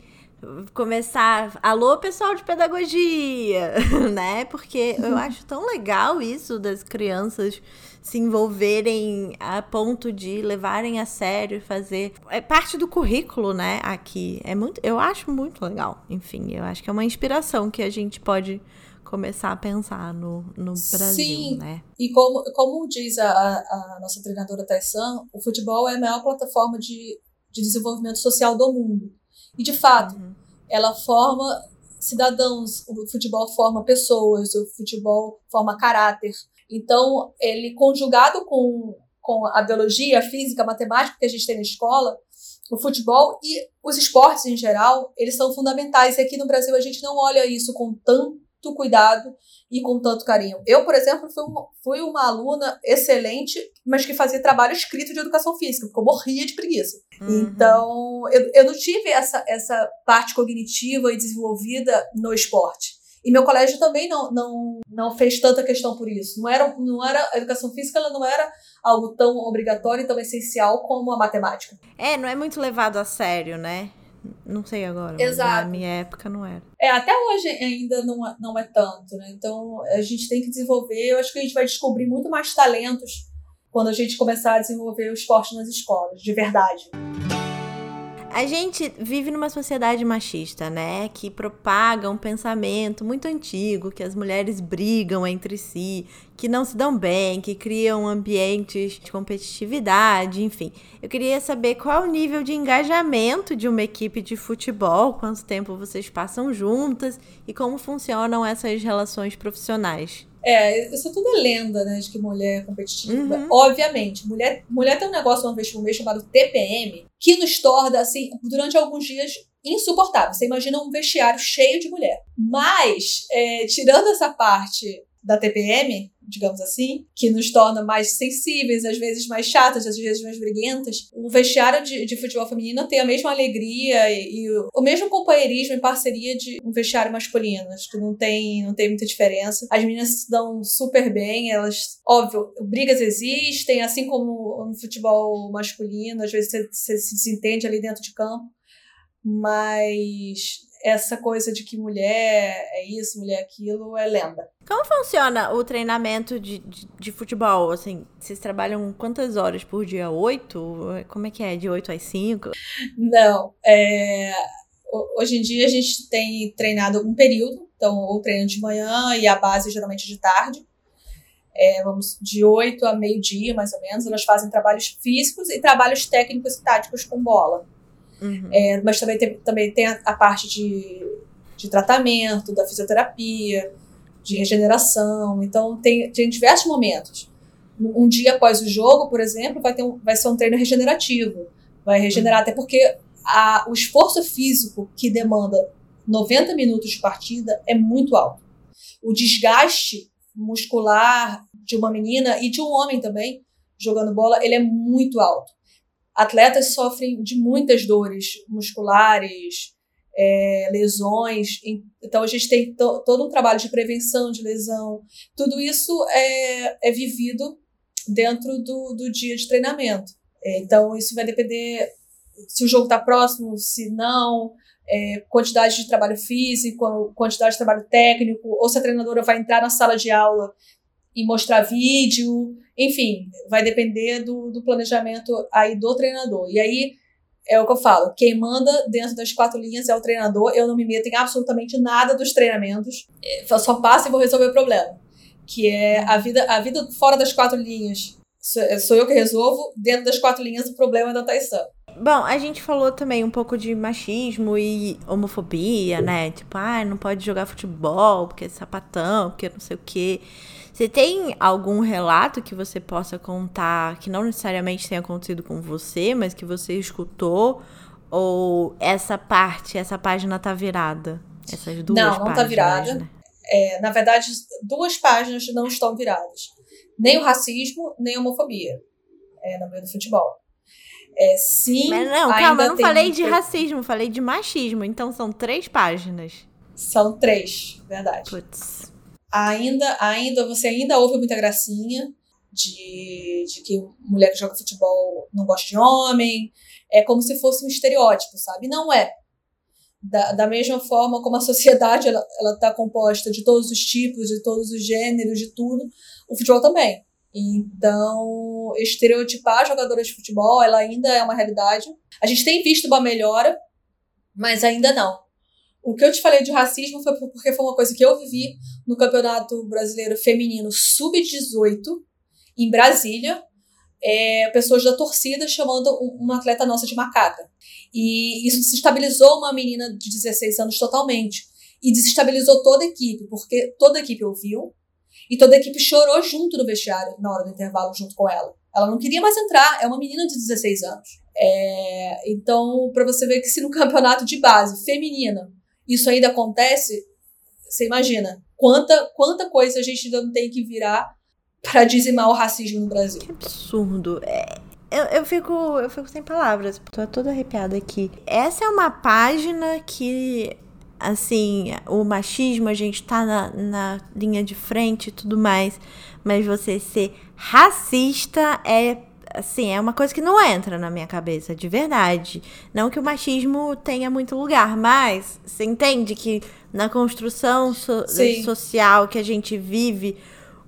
começar. Alô, pessoal de pedagogia, *laughs* né? Porque eu acho tão legal isso das crianças se envolverem a ponto de levarem a sério fazer. É parte do currículo, né? Aqui. É muito, eu acho muito legal. Enfim, eu acho que é uma inspiração que a gente pode começar a pensar no, no Brasil, Sim. né? E como, como diz a, a nossa treinadora Taissan, o futebol é a maior plataforma de, de desenvolvimento social do mundo. E, de fato, uhum. ela forma cidadãos, o futebol forma pessoas, o futebol forma caráter. Então, ele conjugado com, com a biologia, a física, a matemática que a gente tem na escola, o futebol e os esportes em geral, eles são fundamentais. E aqui no Brasil a gente não olha isso com tanto cuidado e com tanto carinho. Eu, por exemplo, fui uma, fui uma aluna excelente, mas que fazia trabalho escrito de educação física, porque eu morria de preguiça. Uhum. Então, eu, eu não tive essa, essa parte cognitiva e desenvolvida no esporte. E meu colégio também não, não, não fez tanta questão por isso. Não era, não era a educação física, ela não era algo tão obrigatório e tão essencial como a matemática. É, não é muito levado a sério, né? Não sei agora. Exato. Na minha época não era. É, até hoje ainda não, é, não é tanto, né? Então a gente tem que desenvolver. Eu acho que a gente vai descobrir muito mais talentos quando a gente começar a desenvolver o esporte nas escolas, de verdade. A gente vive numa sociedade machista, né? Que propaga um pensamento muito antigo, que as mulheres brigam entre si, que não se dão bem, que criam ambientes de competitividade, enfim. Eu queria saber qual é o nível de engajamento de uma equipe de futebol, quanto tempo vocês passam juntas e como funcionam essas relações profissionais. É, isso tudo é lenda, né? De que mulher é competitiva. Uhum. Obviamente. Mulher, mulher tem um negócio uma vez por mês chamado TPM, que nos torna, assim, durante alguns dias insuportável. Você imagina um vestiário cheio de mulher. Mas, é, tirando essa parte da TPM, digamos assim, que nos torna mais sensíveis, às vezes mais chatas, às vezes mais briguentas, o vestiário de, de futebol feminino tem a mesma alegria e, e o, o, mesmo companheirismo e parceria de um vestiário masculino. Acho que não tem, não tem muita diferença. As meninas se dão super bem, elas, óbvio, brigas existem, assim como no futebol masculino, às vezes você, você se desentende ali dentro de campo, mas essa coisa de que mulher é isso, mulher é aquilo, é lenda. Como funciona o treinamento de, de, de, futebol? Assim, vocês trabalham quantas horas por dia? Oito? Como é que é? De oito às cinco? Não. É, hoje em dia a gente tem treinado um período, então ou treino de manhã e a base geralmente de tarde. É, vamos de 8 a meio-dia, mais ou menos. Elas fazem trabalhos físicos e trabalhos técnicos e táticos com bola. Uhum. É, mas também tem, também tem a, a, parte de, de tratamento, da fisioterapia, de regeneração. Então, tem, tem diversos momentos. Um dia após o jogo, por exemplo, vai, ter um, vai ser um treino regenerativo. Vai regenerar, uhum. até porque a, o esforço físico que demanda 90 minutos de partida é muito alto. O desgaste muscular de uma menina e de um homem também, jogando bola, ele é muito alto atletas sofrem de muitas dores musculares, é, lesões. Então, a gente tem to, todo um trabalho de prevenção de lesão. Tudo isso é, é vivido dentro do, do dia de treinamento. É, então, isso vai depender se o jogo está próximo, se não, é, quantidade de trabalho físico, quantidade de trabalho técnico, ou se a treinadora vai entrar na sala de aula e mostrar vídeo, enfim, vai depender do, do planejamento aí do treinador. E aí é o que eu falo, quem manda dentro das quatro linhas é o treinador. Eu não me meto em absolutamente nada dos treinamentos. Eu só passo e vou resolver o problema. Que é a vida, a vida fora das quatro linhas. Sou eu que resolvo. Dentro das quatro linhas, o problema é da Taisan. Bom, a gente falou também um pouco de machismo e homofobia, né? Tipo, ah, não pode jogar futebol porque é sapatão, porque não sei o quê. Você tem algum relato que você possa contar que não necessariamente tenha acontecido com você, mas que você escutou? Ou essa parte, essa página tá virada? Essas duas não, não páginas, tá virada. Né? É, na verdade, duas páginas não estão viradas. Nem o racismo, nem a homofobia. É, no meio do futebol. É, sim. Mas não, calma, eu não falei de racismo, falei de machismo. Então são três páginas. São três, verdade. Putz ainda, ainda você ainda ouve muita gracinha de, de que mulher que joga futebol não gosta de homem. É como se fosse um estereótipo, sabe? Não é. Da, da mesma forma como a sociedade ela está composta de todos os tipos, de todos os gêneros, de tudo, o futebol também. Então, estereotipar jogadoras de futebol, ela ainda é uma realidade. A gente tem visto uma melhora, mas ainda não. O que eu te falei de racismo foi porque foi uma coisa que eu vivi no Campeonato Brasileiro Feminino Sub-18, em Brasília. É, pessoas da torcida chamando uma atleta nossa de macaca. E isso desestabilizou uma menina de 16 anos totalmente. E desestabilizou toda a equipe, porque toda a equipe ouviu e toda a equipe chorou junto no vestiário na hora do intervalo, junto com ela. Ela não queria mais entrar, é uma menina de 16 anos. É, então, para você ver que se no campeonato de base feminina isso ainda acontece, você imagina quanta, quanta coisa a gente ainda não tem que virar para dizimar o racismo no Brasil. Que absurdo. É, eu, eu, fico, eu fico sem palavras, tô toda arrepiada aqui. Essa é uma página que, assim, o machismo, a gente tá na, na linha de frente e tudo mais, mas você ser racista é assim, é uma coisa que não entra na minha cabeça, de verdade. Não que o machismo tenha muito lugar, mas você entende que na construção so social que a gente vive,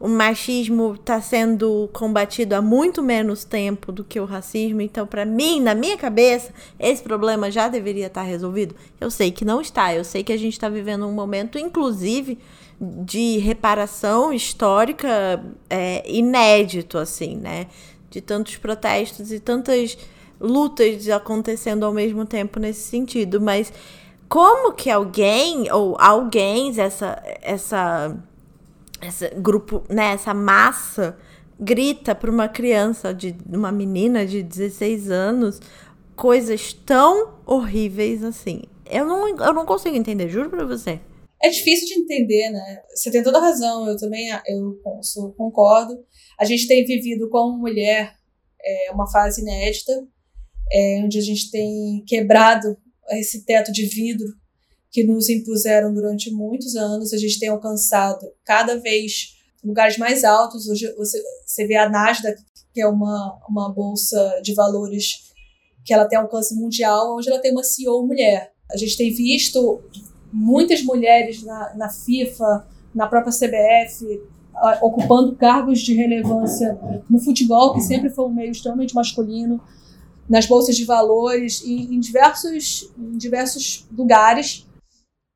o machismo está sendo combatido há muito menos tempo do que o racismo. Então, para mim, na minha cabeça, esse problema já deveria estar tá resolvido. Eu sei que não está. Eu sei que a gente está vivendo um momento, inclusive, de reparação histórica é, inédito, assim, né? De tantos protestos e tantas lutas acontecendo ao mesmo tempo nesse sentido. Mas como que alguém, ou alguém, essa, essa esse grupo, né, essa massa grita para uma criança de uma menina de 16 anos coisas tão horríveis assim. Eu não, eu não consigo entender, juro para você. É difícil de entender, né? Você tem toda a razão, eu também eu concordo. A gente tem vivido como mulher é, uma fase inédita, é, onde a gente tem quebrado esse teto de vidro que nos impuseram durante muitos anos. A gente tem alcançado cada vez lugares mais altos. Hoje você, você vê a Nasdaq, que é uma, uma bolsa de valores que ela tem alcance mundial, onde ela tem uma CEO mulher. A gente tem visto muitas mulheres na, na FIFA, na própria CBF, ocupando cargos de relevância no futebol, que sempre foi um meio extremamente masculino, nas bolsas de valores e em diversos, em diversos lugares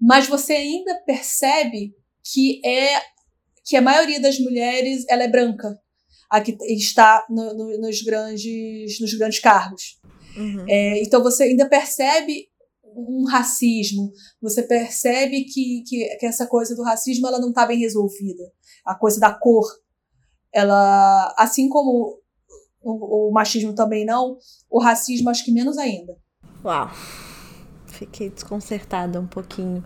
mas você ainda percebe que é que a maioria das mulheres ela é branca, a que está no, no, nos grandes nos grandes cargos. Uhum. É, então você ainda percebe um racismo, você percebe que, que, que essa coisa do racismo ela não está bem resolvida, a coisa da cor, ela assim como o, o machismo também não, o racismo acho que menos ainda. Uau fiquei desconcertada um pouquinho.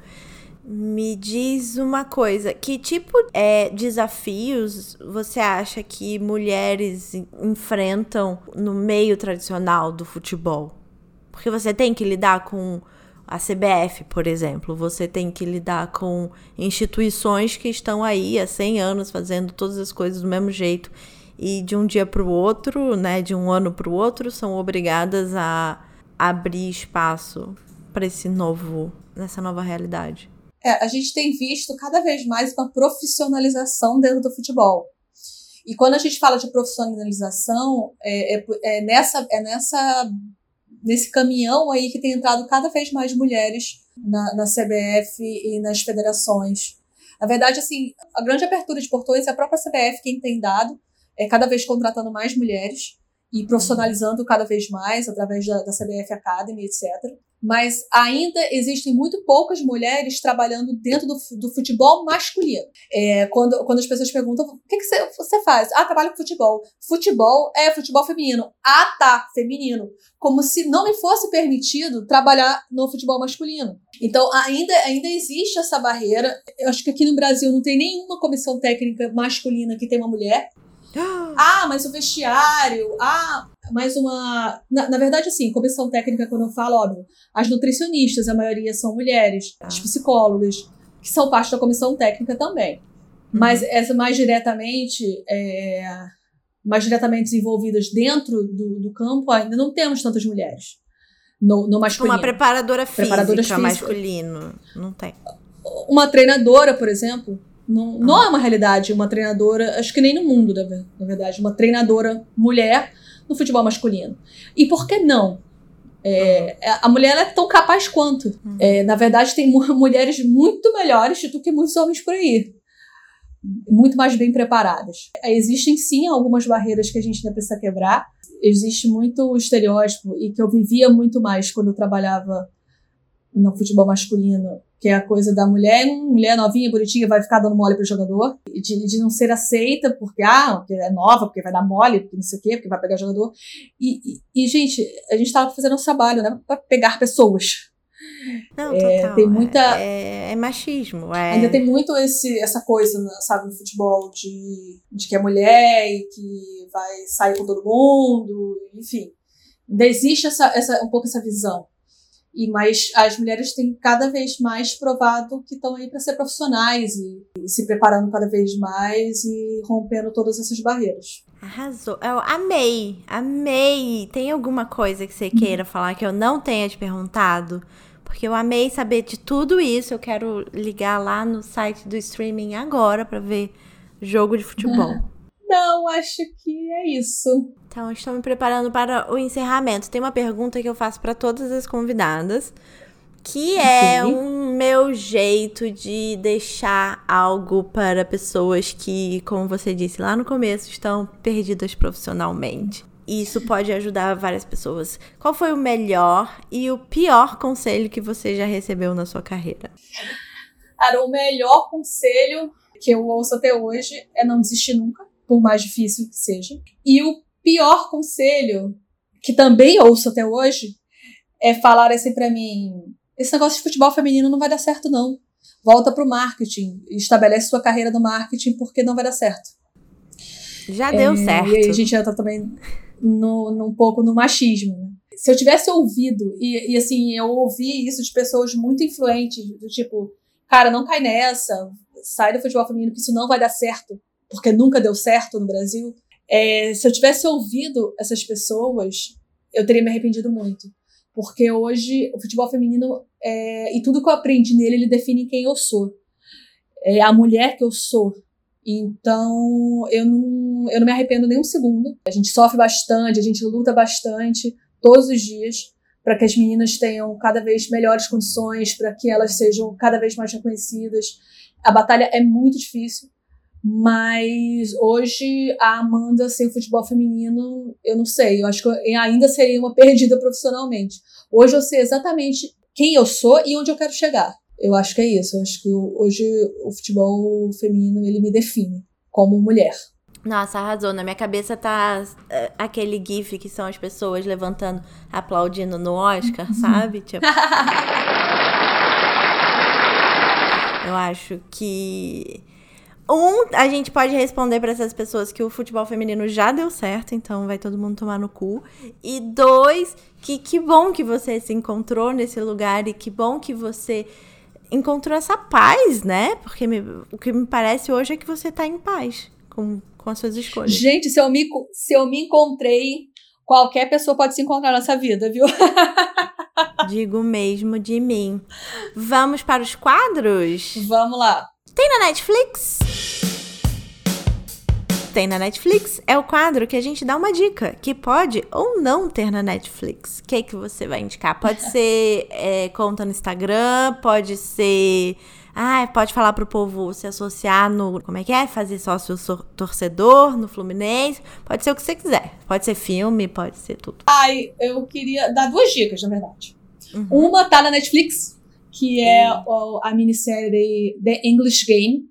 Me diz uma coisa, que tipo de é, desafios você acha que mulheres enfrentam no meio tradicional do futebol? Porque você tem que lidar com a CBF, por exemplo, você tem que lidar com instituições que estão aí há 100 anos fazendo todas as coisas do mesmo jeito e de um dia para o outro, né, de um ano para o outro, são obrigadas a abrir espaço para esse novo, nessa nova realidade? É, a gente tem visto cada vez mais uma profissionalização dentro do futebol. E quando a gente fala de profissionalização, é, é, é, nessa, é nessa, nesse caminhão aí que tem entrado cada vez mais mulheres na, na CBF e nas federações. Na verdade, assim, a grande abertura de portões é a própria CBF quem tem dado, é cada vez contratando mais mulheres e profissionalizando cada vez mais através da, da CBF Academy, etc mas ainda existem muito poucas mulheres trabalhando dentro do, do futebol masculino. É, quando, quando as pessoas perguntam, o que, que você, você faz? Ah, trabalho com futebol. Futebol é futebol feminino. Ah, tá, feminino. Como se não me fosse permitido trabalhar no futebol masculino. Então, ainda, ainda existe essa barreira. Eu acho que aqui no Brasil não tem nenhuma comissão técnica masculina que tenha uma mulher. *gasps* Ah, mas o vestiário. Ah, mais uma. Na, na, verdade, assim, comissão técnica, quando eu falo, óbvio, as nutricionistas, a maioria são mulheres, ah. as psicólogas, que são parte da comissão técnica também. Uhum. Mas essa mais diretamente. É, mais diretamente desenvolvidas dentro do, do campo, ainda não temos tantas mulheres. No, no masculino. Uma preparadora física, preparadora física masculino. Não tem. Uma treinadora, por exemplo, não, não é uma realidade uma treinadora, acho que nem no mundo, na verdade, uma treinadora mulher no futebol masculino. E por que não? É, uhum. a mulher é tão capaz quanto. Uhum. É, na verdade, tem *laughs* mulheres muito melhores do que muitos homens por aí. Muito mais bem preparadas. Existem sim algumas barreiras que a gente ainda precisa quebrar. Existe muito estereótipo e que eu vivia muito mais quando eu trabalhava no futebol masculino, que é a coisa da mulher, mulher novinha, bonitinha, vai ficar dando mole pro jogador, de, de não ser aceita porque, ah, porque é nova, porque vai dar mole, porque não sei o quê, porque vai pegar jogador. E, e, e gente, a gente tava fazendo um trabalho, né, pra pegar pessoas. Não, é, total. Tem muita. É, é machismo. É... Ainda tem muito esse, essa coisa, sabe, no futebol, de, de que é mulher e que vai sair com todo mundo, enfim. Ainda existe essa, essa, um pouco essa visão. E mas as mulheres têm cada vez mais provado que estão aí para ser profissionais e, e, se preparando cada vez mais e rompendo todas essas barreiras. Arrasou. Eu amei, amei. Tem alguma coisa que você queira falar que eu não tenha te perguntado? Porque eu amei saber de tudo isso. Eu quero ligar lá no site do streaming agora para ver jogo de futebol. Não, acho que é isso. Então, estou me preparando para o encerramento. Tem uma pergunta que eu faço para todas as convidadas, que é o um meu jeito de deixar algo para pessoas que, como você disse lá no começo, estão perdidas profissionalmente. Isso pode ajudar várias pessoas. Qual foi o melhor e o pior conselho que você já recebeu na sua carreira? Cara, o melhor conselho que eu ouço até hoje é não desistir nunca por mais difícil que seja. E o pior conselho, que também ouço até hoje, é falar assim para mim: esse negócio de futebol feminino não vai dar certo, não. Volta pro marketing, estabelece sua carreira no marketing, porque não vai dar certo. Já deu é, certo. E aí a gente entra também no, no, um pouco no machismo. Né? Se eu tivesse ouvido, e, e assim, eu ouvi isso de pessoas muito influentes, do tipo, cara, não cai nessa, sai do futebol feminino, que isso não vai dar certo porque nunca deu certo no Brasil. É, se eu tivesse ouvido essas pessoas, eu teria me arrependido muito. Porque hoje o futebol feminino é, e tudo que eu aprendi nele, ele define quem eu sou. É a mulher que eu sou. Então, eu não, eu não me arrependo nem um segundo. A gente sofre bastante, a gente luta bastante todos os dias para que as meninas tenham cada vez melhores condições, para que elas sejam cada vez mais reconhecidas. A batalha é muito difícil, mas hoje a Amanda sem o futebol feminino, eu não sei. Eu acho que eu ainda seria uma perdida profissionalmente. Hoje eu sei exatamente quem eu sou e onde eu quero chegar. Eu acho que é isso. Eu acho que hoje o futebol feminino ele me define como mulher. Nossa, arrasou. Na minha cabeça tá uh, aquele gif que são as pessoas levantando, aplaudindo no Oscar, *laughs* sabe? Tipo... eu acho que um, a gente pode responder para essas pessoas que o futebol feminino já deu certo, então vai todo mundo tomar no cu. E dois, que que bom que você se encontrou nesse lugar e que bom que você encontrou essa paz, né? Porque me, o que me parece hoje é que você tá em paz com, com as suas escolhas. Gente, se eu me, se eu me encontrei, qualquer pessoa pode se encontrar nessa vida, viu? *laughs* Digo mesmo de mim. Vamos para os quadros? Vamos lá. Tem na Netflix? Tem na Netflix é o quadro que a gente dá uma dica que pode ou não ter na Netflix. O que, é que você vai indicar? Pode *laughs* ser é, conta no Instagram, pode ser. Ah, pode falar pro povo se associar no. Como é que é? Fazer sócio torcedor no Fluminense. Pode ser o que você quiser. Pode ser filme, pode ser tudo. Ai, eu queria dar duas dicas, na verdade. Uhum. Uma tá na Netflix, que é a, minissérie The English Game,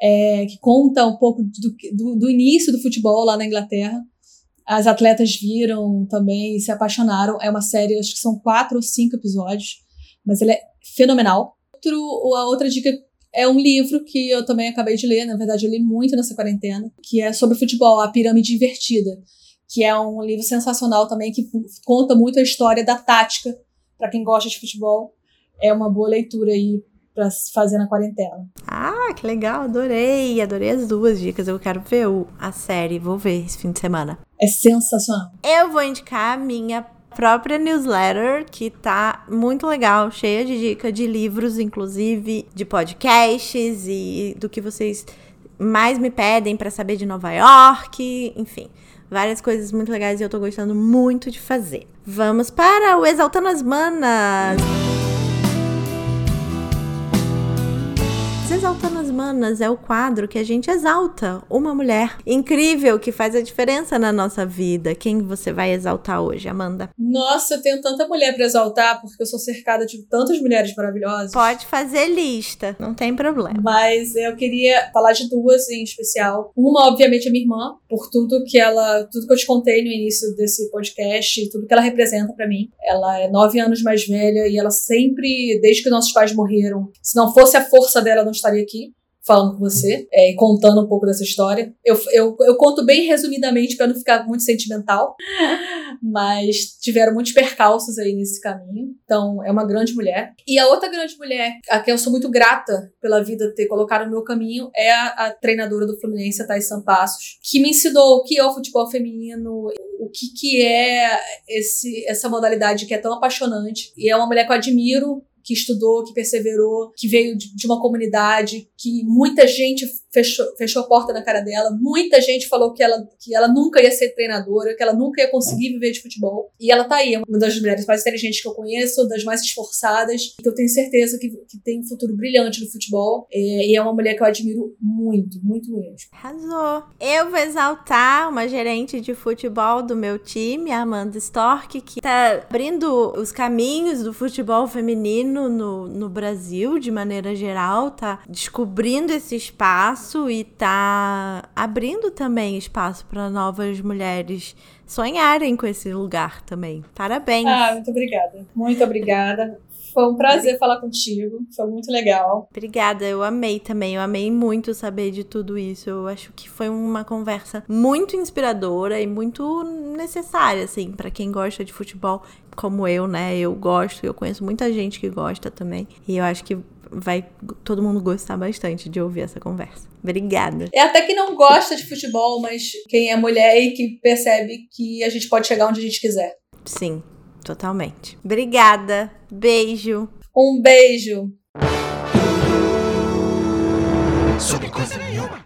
é, que conta um pouco do, do, do, início do futebol lá na Inglaterra. As atletas viram também e se apaixonaram. É uma série, acho que são quatro ou cinco episódios, mas ele é fenomenal. Outro, a outra dica é um livro que eu também acabei de ler, na verdade eu li muito nessa quarentena, que é sobre futebol, A Pirâmide Invertida, que é um livro sensacional também que conta muito a história da tática para quem gosta de futebol é uma boa leitura aí para fazer na quarentena. Ah, que legal, adorei, adorei as duas dicas. Eu quero ver o, a série, vou ver esse fim de semana. É sensacional. Eu vou indicar a minha própria newsletter, que tá muito legal, cheia de dicas de livros, inclusive de podcasts e do que vocês mais me pedem para saber de Nova York, enfim várias coisas muito legais e eu tô gostando muito de fazer. Vamos para o Exaltando as Manas! Exaltando Manas é o quadro que a gente exalta uma mulher incrível que faz a diferença na nossa vida. Quem você vai exaltar hoje, Amanda? Nossa, eu tenho tanta mulher para exaltar porque eu sou cercada de tantas mulheres maravilhosas. Pode fazer lista, não tem problema. Mas eu queria falar de duas em especial. Uma, obviamente, é minha irmã, por tudo que ela, tudo que eu te contei no início desse podcast, tudo que ela representa para mim. Ela é nove anos mais velha e ela sempre, desde que nossos pais morreram, se não fosse a força dela, não estaria aqui falando com você é, e contando um pouco dessa história. Eu, eu, eu conto bem resumidamente para não ficar muito sentimental, *laughs* mas tiveram muitos percalços aí nesse caminho. Então, é uma grande mulher. E a outra grande mulher, a quem eu sou muito grata pela vida ter colocado no meu caminho, é a, a treinadora do Fluminense, a Thais Sampassos, que me ensinou o que é o futebol feminino, o que, que é esse, essa modalidade que é tão apaixonante. E é uma mulher que eu admiro que estudou, que perseverou, que veio de uma comunidade, que muita gente fechou, fechou a porta na cara dela, muita gente falou que ela, que ela nunca ia ser treinadora, que ela nunca ia conseguir viver de futebol. E ela tá aí, é uma das mulheres mais inteligentes que eu conheço, das mais esforçadas, que eu tenho certeza que, que tem um futuro brilhante no futebol. É, e é uma mulher que eu admiro muito, muito mesmo. Arrasou. Eu vou exaltar uma gerente de futebol do meu time, a Amanda Stork, que tá abrindo os caminhos do futebol feminino no, no Brasil, de maneira geral, tá descobrindo esse espaço e tá abrindo também espaço para novas mulheres sonharem com esse lugar também. Parabéns. Ah, muito obrigada. Muito obrigada. Foi um prazer falar contigo, foi muito legal. Obrigada, eu amei também, eu amei muito saber de tudo isso. Eu acho que foi uma conversa muito inspiradora e muito necessária, assim, para quem gosta de futebol como eu, né? Eu gosto, eu conheço muita gente que gosta também. E eu acho que vai todo mundo gostar bastante de ouvir essa conversa. Obrigada. É até que não gosta de futebol, mas quem é mulher e que percebe que a gente pode chegar onde a gente quiser. Sim, totalmente. Obrigada. Beijo. Um beijo. Sobre coisa nenhuma.